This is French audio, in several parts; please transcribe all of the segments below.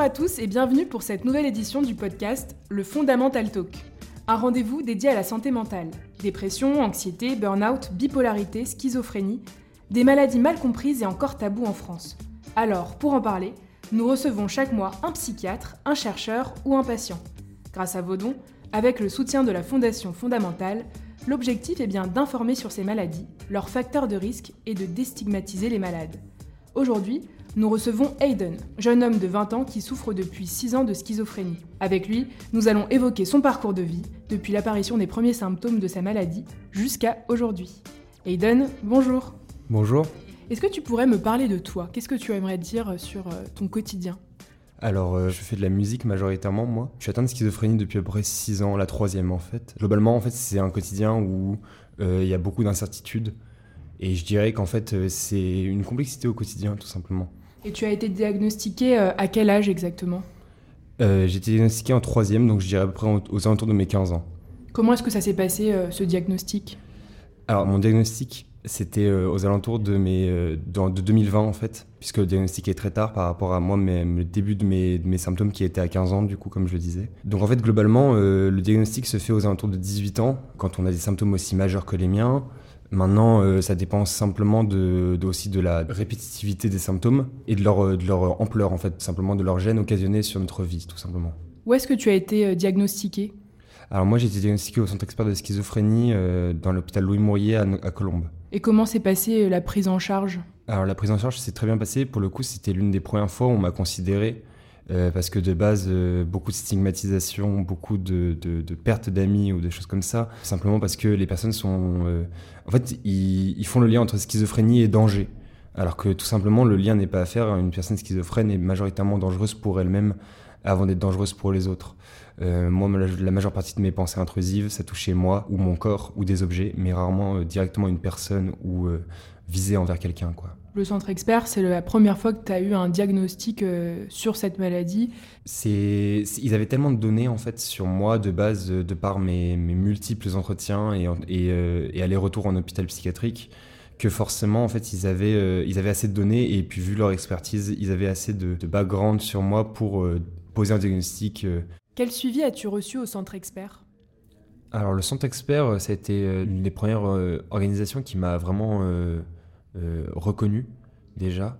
Bonjour à tous et bienvenue pour cette nouvelle édition du podcast Le Fondamental Talk. Un rendez-vous dédié à la santé mentale. Dépression, anxiété, burn-out, bipolarité, schizophrénie, des maladies mal comprises et encore tabous en France. Alors, pour en parler, nous recevons chaque mois un psychiatre, un chercheur ou un patient. Grâce à vos dons, avec le soutien de la Fondation Fondamentale, l'objectif est bien d'informer sur ces maladies, leurs facteurs de risque et de déstigmatiser les malades. Aujourd'hui, nous recevons Hayden, jeune homme de 20 ans qui souffre depuis 6 ans de schizophrénie. Avec lui, nous allons évoquer son parcours de vie, depuis l'apparition des premiers symptômes de sa maladie jusqu'à aujourd'hui. Hayden, bonjour. Bonjour. Est-ce que tu pourrais me parler de toi? Qu'est-ce que tu aimerais dire sur euh, ton quotidien? Alors, euh, je fais de la musique majoritairement, moi. Je suis atteint de schizophrénie depuis à peu près 6 ans, la troisième en fait. Globalement, en fait, c'est un quotidien où euh, il y a beaucoup d'incertitudes. Et je dirais qu'en fait, c'est une complexité au quotidien, tout simplement. Et tu as été diagnostiqué euh, à quel âge exactement? Euh, J'ai été diagnostiqué en troisième, donc je dirais à peu près aux alentours de mes 15 ans. Comment est-ce que ça s'est passé, euh, ce diagnostic? Alors, mon diagnostic, c'était aux alentours de, mes, de, 2020 en fait, puisque le diagnostic est très tard par rapport à moi, le début de mes, de mes, symptômes qui étaient à 15 ans, du coup, comme je le disais. Donc en fait, globalement, le diagnostic se fait aux alentours de 18 ans, quand on a des symptômes aussi majeurs que les miens, Maintenant, euh, ça dépend simplement de, aussi de la répétitivité des symptômes et de leur, de leur ampleur, en fait, simplement de leur gêne occasionnée sur notre vie, tout simplement. Où est-ce que tu as été euh, diagnostiqué? Alors moi, j'ai été diagnostiqué au Centre expert de schizophrénie euh, dans l'hôpital Louis Mourier à, à Colombes. Et comment s'est passée la prise en charge? Alors la prise en charge s'est très bien passée. Pour le coup, c'était l'une des premières fois où on m'a considéré euh, parce que de base, euh, beaucoup de stigmatisation, beaucoup de, de, pertes d'amis ou des choses comme ça, simplement parce que les personnes sont... Euh, en fait, ils, font le lien entre schizophrénie et danger. Alors que tout simplement, le lien n'est pas à faire. Une personne schizophrène est majoritairement dangereuse pour elle-même avant d'être dangereuse pour les autres. moi, la, majeure partie de mes pensées intrusives, ça touchait moi ou mon corps ou des objets, mais rarement directement une personne ou visée envers quelqu'un, quoi. Le centre expert, c'est la première fois que tu as eu un diagnostic euh, sur cette maladie. C'est, ils avaient tellement de données en fait sur moi de base, de par mes, multiples entretiens et, euh, et, allers-retours en hôpital psychiatrique, que forcément en fait ils avaient, euh, ils avaient assez de données et puis vu leur expertise, ils avaient assez de, de background sur moi pour poser un diagnostic. Quel suivi as-tu reçu au centre expert? Alors le centre expert, ça a été une des premières organisations qui m'a vraiment euh, reconnu déjà.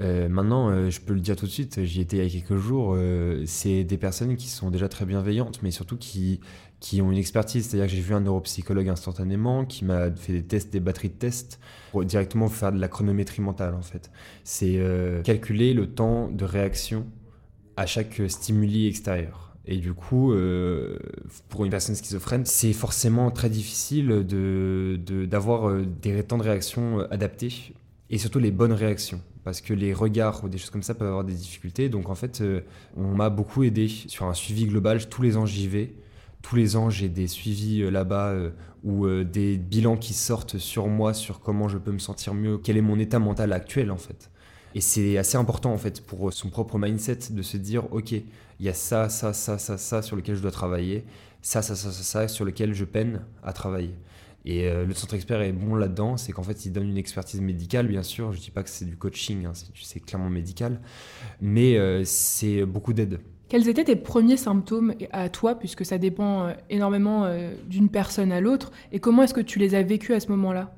Euh, maintenant, euh, je peux le dire tout de suite, j'y étais il y a quelques jours, c'est des personnes qui sont déjà très bienveillantes, mais surtout qui, qui ont une expertise. C'est-à-dire que j'ai vu un neuropsychologue instantanément qui m'a fait des tests, des batteries de tests, pour directement faire de la chronométrie mentale en fait. C'est calculer le temps de réaction à chaque stimuli extérieur. Et du coup, euh, pour une personne schizophrène, c'est forcément très difficile d'avoir de, euh, des temps de réaction euh, adaptés et surtout les bonnes réactions. Parce que les regards ou des choses comme ça peuvent avoir des difficultés. Donc en fait, on m'a beaucoup aidé sur un suivi global. Tous les ans, j'y vais. Tous les ans, j'ai des suivis là-bas ou des bilans qui sortent sur moi, sur comment je peux me sentir mieux, quel est mon état mental actuel en fait. Et c'est assez important en fait pour son propre mindset de se dire ok, il y a ça, ça, ça, ça, ça sur lequel je dois travailler, ça, ça, ça, ça, ça sur lequel je peine à travailler. Et euh, le centre expert est bon là-dedans, c'est qu'en fait il donne une expertise médicale, bien sûr. Je dis pas que c'est du coaching, hein, c'est clairement médical, mais euh, c'est beaucoup d'aide. Quels étaient tes premiers symptômes à toi, puisque ça dépend euh, énormément d'une personne à l'autre, et comment est-ce que tu les as vécus à ce moment-là?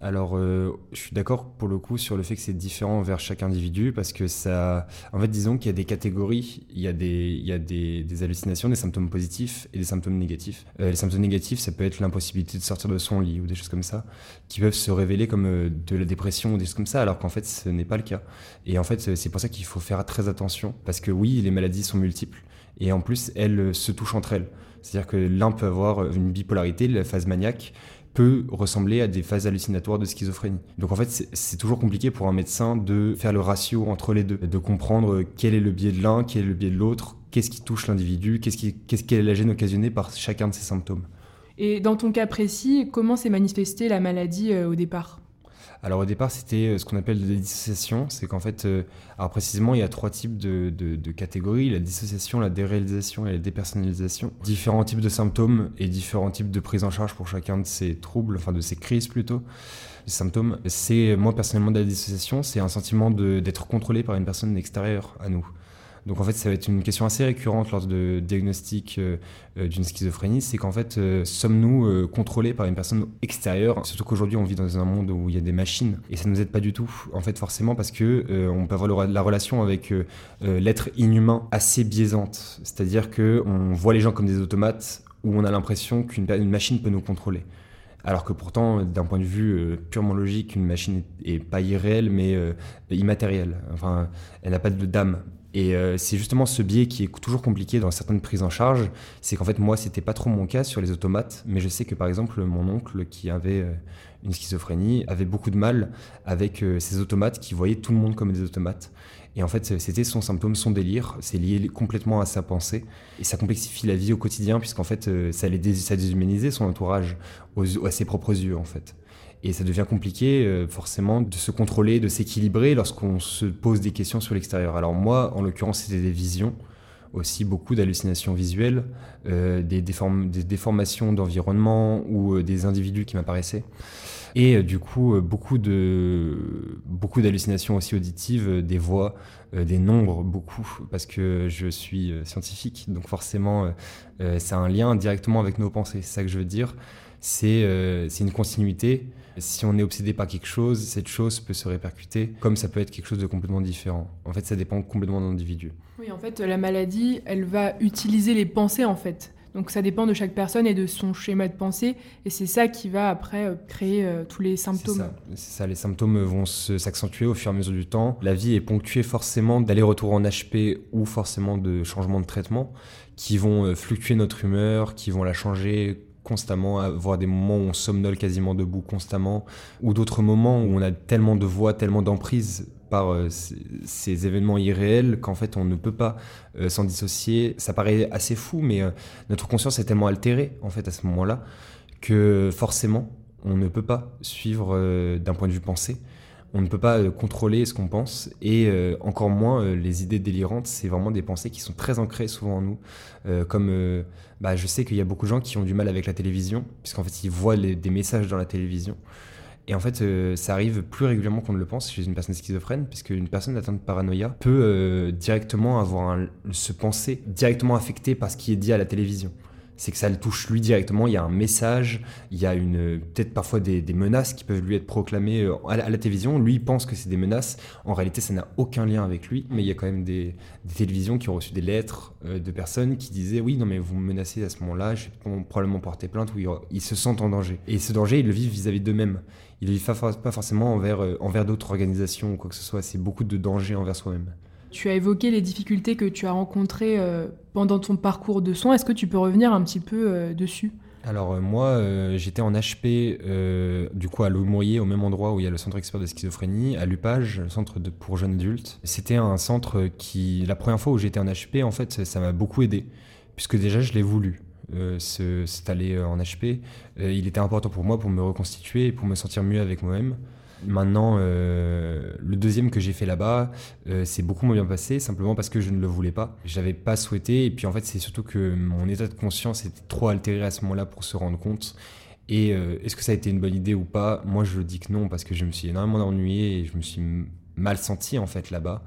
Alors, euh, je suis d'accord pour le coup sur le fait que c'est différent vers chaque individu parce que ça. En fait, disons qu'il y a des catégories, il y a des, il y a des, hallucinations, des symptômes positifs et des symptômes négatifs. Euh, les symptômes négatifs, ça peut être l'impossibilité de sortir de son lit ou des choses comme ça, qui peuvent se révéler comme euh, de la dépression ou des choses comme ça, alors qu'en fait, ce n'est pas le cas. Et en fait, c'est pour ça qu'il faut faire très attention parce que oui, les maladies sont multiples et en plus, elles se touchent entre elles. C'est-à-dire que l'un peut avoir une bipolarité, la phase maniaque, peut ressembler à des phases hallucinatoires de schizophrénie. Donc en fait, c'est toujours compliqué pour un médecin de faire le ratio entre les deux, de comprendre quel est le biais de l'un, quel est le biais de l'autre, qu'est-ce qui touche l'individu, qu'est-ce qu'est-ce est la gêne occasionnée par chacun de ces symptômes. Et dans ton cas précis, comment s'est manifestée la maladie euh, au départ? Alors au départ, c'était euh, ce qu'on appelle des dissociations. C'est qu'en fait, euh, alors précisément, il y a trois types de, catégories la dissociation, la déréalisation et la dépersonnalisation. Différents types de symptômes et différents types de prise en charge pour chacun de ces troubles, enfin de ces crises plutôt. Les symptômes, c'est moi personnellement de la dissociation, c'est un sentiment d'être contrôlé par une personne extérieure à nous. Donc en fait, ça va être une question assez récurrente lors de diagnostic euh, euh, d'une schizophrénie, c'est qu'en fait, euh, sommes-nous contrôlés par une personne extérieure? Surtout qu'aujourd'hui, on vit dans un monde où il y a des machines et ça nous aide pas du tout, en fait, forcément, parce que on peut avoir la relation avec l'être inhumain assez biaisante. C'est-à-dire que on voit les gens comme des automates où on a l'impression qu'une machine peut nous contrôler. Alors que pourtant, d'un point de vue purement logique, une machine est pas irréelle, mais immatérielle. Enfin, elle n'a pas de d'âme. Et euh, c'est justement ce biais qui est toujours compliqué dans certaines prises en charge. C'est qu'en fait, moi, c'était pas trop mon cas sur les automates, mais je sais que par exemple, mon oncle qui avait euh, une schizophrénie avait beaucoup de mal avec euh, ces automates qui voyaient tout le monde comme des automates. Et en fait, c'était son symptôme, son délire. C'est lié complètement à sa pensée. Et ça complexifie la vie au quotidien, puisqu'en fait, ça, les ça déshumanisait son entourage à ses propres yeux, en fait. Et ça devient compliqué euh, forcément de se contrôler, de s'équilibrer lorsqu'on se pose des questions sur l'extérieur. Alors moi, en l'occurrence, c'était des visions, aussi beaucoup d'hallucinations visuelles, euh, des, déformations d'environnement ou euh, des individus qui m'apparaissaient. Et du coup, beaucoup de beaucoup d'hallucinations aussi auditives, des voix, des nombres, beaucoup, parce que je suis scientifique, donc forcément, a un lien directement avec nos pensées. C'est ça que je veux dire. C'est une continuité si on est obsédé par quelque chose, cette chose peut se répercuter, comme ça peut être quelque chose de complètement différent. En fait, ça dépend complètement de l'individu. Oui, en fait, la maladie, elle va utiliser les pensées, en fait. Donc ça dépend de chaque personne et de son schéma de pensée, et c'est ça qui va après euh, créer euh, tous les symptômes. C'est ça. les symptômes vont s'accentuer au fur et à mesure du temps. La vie est ponctuée forcément d'aller-retour en HP ou forcément de changements de traitement qui vont euh, fluctuer notre humeur, qui vont la changer constamment, avoir des moments où on somnole quasiment debout constamment, ou d'autres moments où on a tellement de voix, tellement d'emprise par euh, ces, événements irréels qu'en fait on ne peut pas euh, s'en dissocier. Ça paraît assez fou, mais euh, notre conscience est tellement altérée en fait à ce moment-là que forcément on ne peut pas suivre d'un point de vue pensée on ne peut pas euh, contrôler ce qu'on pense et euh, encore moins euh, les idées délirantes. C'est vraiment des pensées qui sont très ancrées souvent en nous. comme bah, je sais qu'il y a beaucoup de gens qui ont du mal avec la télévision, puisqu'en fait ils voient des messages dans la télévision. Et en fait, ça arrive plus régulièrement qu'on ne le pense chez une personne schizophrène, puisque une personne atteinte de paranoïa peut directement avoir se penser directement affectée par ce qui est dit à la télévision c'est que ça le touche lui directement. Il y a un message, il y a une peut-être parfois des, menaces qui peuvent lui être proclamées euh, à la, télévision. Lui il pense que c'est des menaces. En réalité, ça n'a aucun lien avec lui. Mais il y a quand même des, télévisions qui ont reçu des lettres euh, de personnes qui disaient oui, non mais vous me menacez à ce moment-là, je vais probablement porter plainte. Ou ils, se sentent en danger. Et ce danger, ils le vivent vis-à-vis d'eux-mêmes. Ils le vivent pas forcément envers, euh, envers d'autres organisations ou quoi que ce soit. C'est beaucoup de danger envers soi-même. Tu as évoqué les difficultés que tu as rencontrées euh, pendant ton parcours de soins. Est-ce que tu peux revenir un petit peu euh, dessus? Alors euh, moi, j'étais en HP, du coup à Lomoyer, au même endroit où il y a le centre expert de schizophrénie, à l'UPAGE, le centre pour jeunes adultes. C'était un centre qui, la première fois où j'étais en HP, en fait, ça m'a beaucoup aidé, puisque déjà je l'ai voulu. s'installer en HP. il était important pour moi pour me reconstituer et pour me sentir mieux avec moi-même. Maintenant, euh, le deuxième que j'ai fait là-bas, euh, c'est beaucoup moins bien passé, simplement parce que je ne le voulais pas. J'avais pas souhaité, et puis en fait, c'est surtout que mon état de conscience était trop altéré à ce moment-là pour se rendre compte. Et euh, est-ce que ça a été une bonne idée ou pas? Moi, je dis que non, parce que je me suis énormément ennuyé et je me suis mal senti en fait là-bas.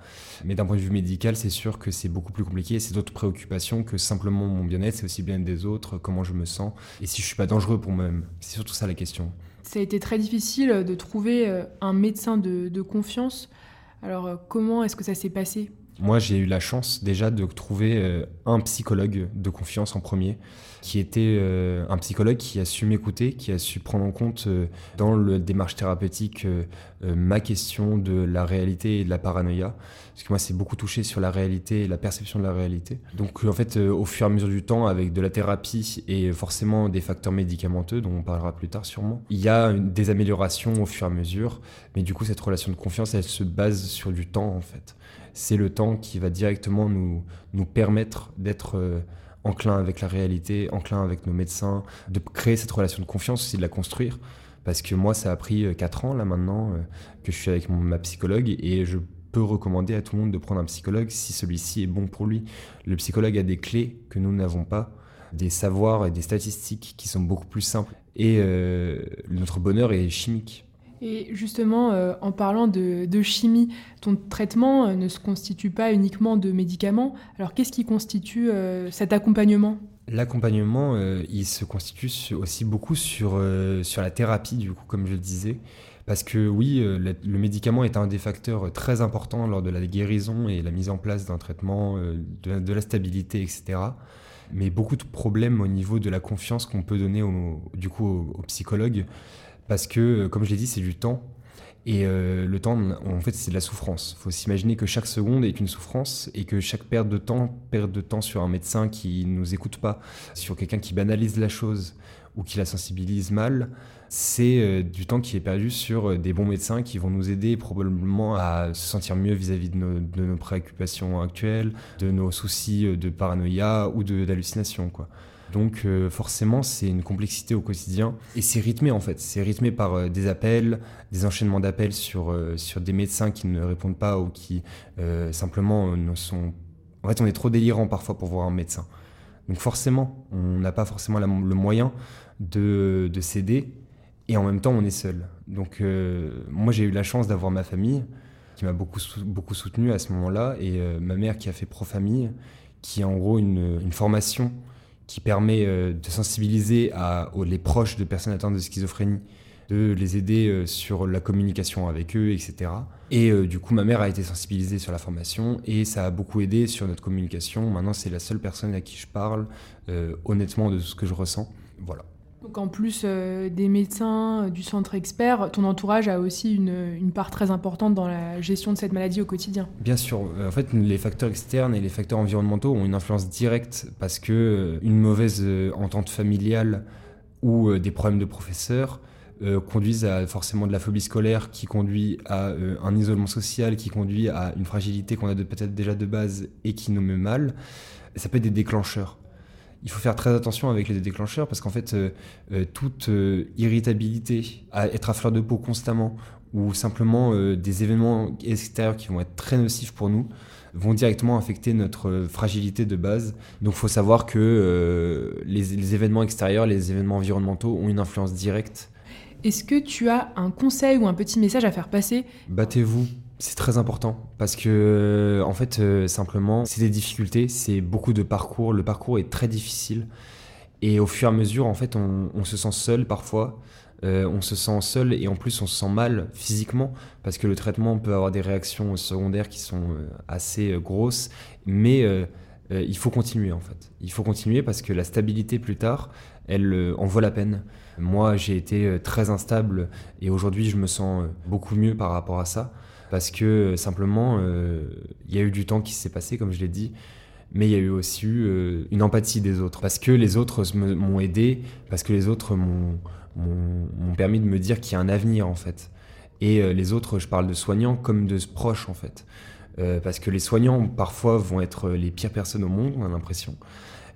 Mais d'un point de vue médical, c'est sûr que c'est beaucoup plus compliqué. C'est d'autres préoccupations que simplement mon bien-être, c'est aussi bien des autres, comment je me sens et si je suis pas dangereux pour moi-même. C'est surtout ça la question ça a été très difficile de trouver euh, un médecin de, confiance. Alors euh, comment est-ce que ça s'est passé? Moi j'ai eu la chance déjà de trouver euh, un psychologue de confiance en premier qui était euh, un psychologue qui a su m'écouter, qui a su prendre en compte euh, dans le démarche thérapeutique ma question de la réalité et de la paranoïa. Parce que moi, c'est beaucoup touché sur la réalité et la perception de la réalité. Donc, en fait, au fur et à mesure du temps, avec de la thérapie et forcément des facteurs médicamenteux, dont on parlera plus tard sûrement, il y a des améliorations au fur et à mesure. Mais du coup, cette relation de confiance, elle se base sur du temps, en fait. C'est le temps qui va directement nous, nous permettre d'être enclin avec la réalité, enclin avec nos médecins, de créer cette relation de confiance aussi, de la construire. Parce que moi, ça a pris 4 euh, ans là maintenant euh, que je suis avec ma psychologue et je peux recommander à tout le monde de prendre un psychologue si celui-ci est bon pour lui. Le psychologue a des clés que nous n'avons pas, des savoirs et des statistiques qui sont beaucoup plus simples. Et euh, notre bonheur est chimique. Et justement, euh, en parlant de, chimie, ton traitement euh, ne se constitue pas uniquement de médicaments. Alors qu'est-ce qui constitue euh, cet accompagnement? L'accompagnement, il se constitue aussi beaucoup sur, sur la thérapie, du coup, comme je le disais. Parce que oui, le, médicament est un des facteurs très importants lors de la guérison et la mise en place d'un traitement, de, la stabilité, etc. Mais beaucoup de problèmes au niveau de la confiance qu'on peut donner au, du coup aux psychologues parce que, euh, comme je l'ai dit, c'est du temps. Et euh, le temps, en fait, c'est de la souffrance. Il faut s'imaginer que chaque seconde est une souffrance et que chaque perte de temps, perte de temps sur un médecin qui ne nous écoute pas, sur quelqu'un qui banalise la chose ou qui la sensibilise mal, c'est euh, du temps qui est perdu sur des bons médecins qui vont nous aider probablement à se sentir mieux vis-à-vis de, de, nos préoccupations actuelles, de nos soucis de paranoïa ou d'hallucination. Donc euh, forcément, c'est une complexité au quotidien. Et c'est rythmé en fait. C'est rythmé par euh, des appels, des enchaînements d'appels sur, euh, sur des médecins qui ne répondent pas ou qui simplement ne sont... En fait, on est trop délirant parfois pour voir un médecin. Donc forcément, on n'a pas forcément le moyen de, de céder. Et en même temps, on est seul. Donc moi, j'ai eu la chance d'avoir ma famille qui m'a beaucoup, beaucoup soutenu à ce moment-là. Et ma mère qui a fait pro-famille, qui a en gros une formation qui permet euh, de sensibiliser les proches de personnes atteintes de schizophrénie, de les aider euh, sur la communication avec eux, etc. Et euh, du coup, ma mère a été sensibilisée sur la formation et ça a beaucoup aidé sur notre communication. Maintenant, c'est la seule personne à qui je parle honnêtement de ce que je ressens. Voilà. Donc en plus euh, des médecins euh, du centre expert, ton entourage a aussi une, part très importante dans la gestion de cette maladie au quotidien. Bien sûr. Euh, en fait, les facteurs externes et les facteurs environnementaux ont une influence directe parce que une mauvaise entente familiale ou des problèmes de professeurs conduisent à forcément de la phobie scolaire qui conduit à un isolement social qui conduit à une fragilité qu'on a peut-être déjà de base et qui nous met mal. Ça peut être des déclencheurs il faut faire très attention avec les déclencheurs parce qu'en fait, euh, euh, toute euh, irritabilité, à être à fleur de peau constamment ou simplement des événements extérieurs qui vont être très nocifs pour nous vont directement affecter notre fragilité de base. Donc il faut savoir que les, les événements extérieurs, les événements environnementaux ont une influence directe. Est-ce que tu as un conseil ou un petit message à faire passer? Battez-vous c'est très important parce que, en fait, euh, simplement, c'est des difficultés, c'est beaucoup de parcours. Le parcours est très difficile. Et au fur et à mesure, en fait, on, se sent seul parfois. Euh, on se sent seul et en plus on se sent mal physiquement parce que le traitement peut avoir des réactions secondaires qui sont euh, assez grosses. Mais il faut continuer en fait. Il faut continuer parce que la stabilité plus tard, elle en vaut la peine. Moi, j'ai été très instable et aujourd'hui, je me sens beaucoup mieux par rapport à ça parce que euh, simplement, euh, il y a eu du temps qui s'est passé, comme je l'ai dit, mais il y a eu aussi eu euh, une empathie des autres, parce que les autres m'ont aidé, parce que les autres m'ont permis de me dire qu'il y a un avenir, en fait. Et les autres, je parle de soignants comme de proches, en fait. parce que les soignants, parfois, vont être les pires personnes au monde, on a l'impression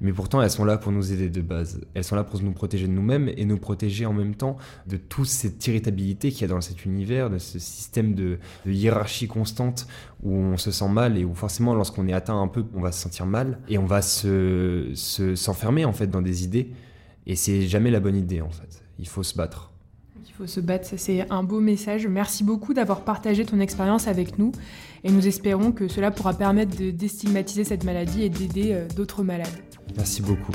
mais pourtant elles sont là pour nous aider de base. Elles sont là pour nous protéger de nous-mêmes et nous protéger en même temps de toute cette irritabilité qu'il y a dans cet univers, de ce système de, hiérarchie constante où on se sent mal et où forcément lorsqu'on est atteint un peu, on va se sentir mal et on va se, s'enfermer en fait dans des idées et c'est jamais la bonne idée en fait. Il faut se battre. Il faut se battre, ça c'est un beau message. Merci beaucoup d'avoir partagé ton expérience avec nous et nous espérons que cela pourra permettre de déstigmatiser cette maladie et d'aider euh, d'autres malades. Merci beaucoup.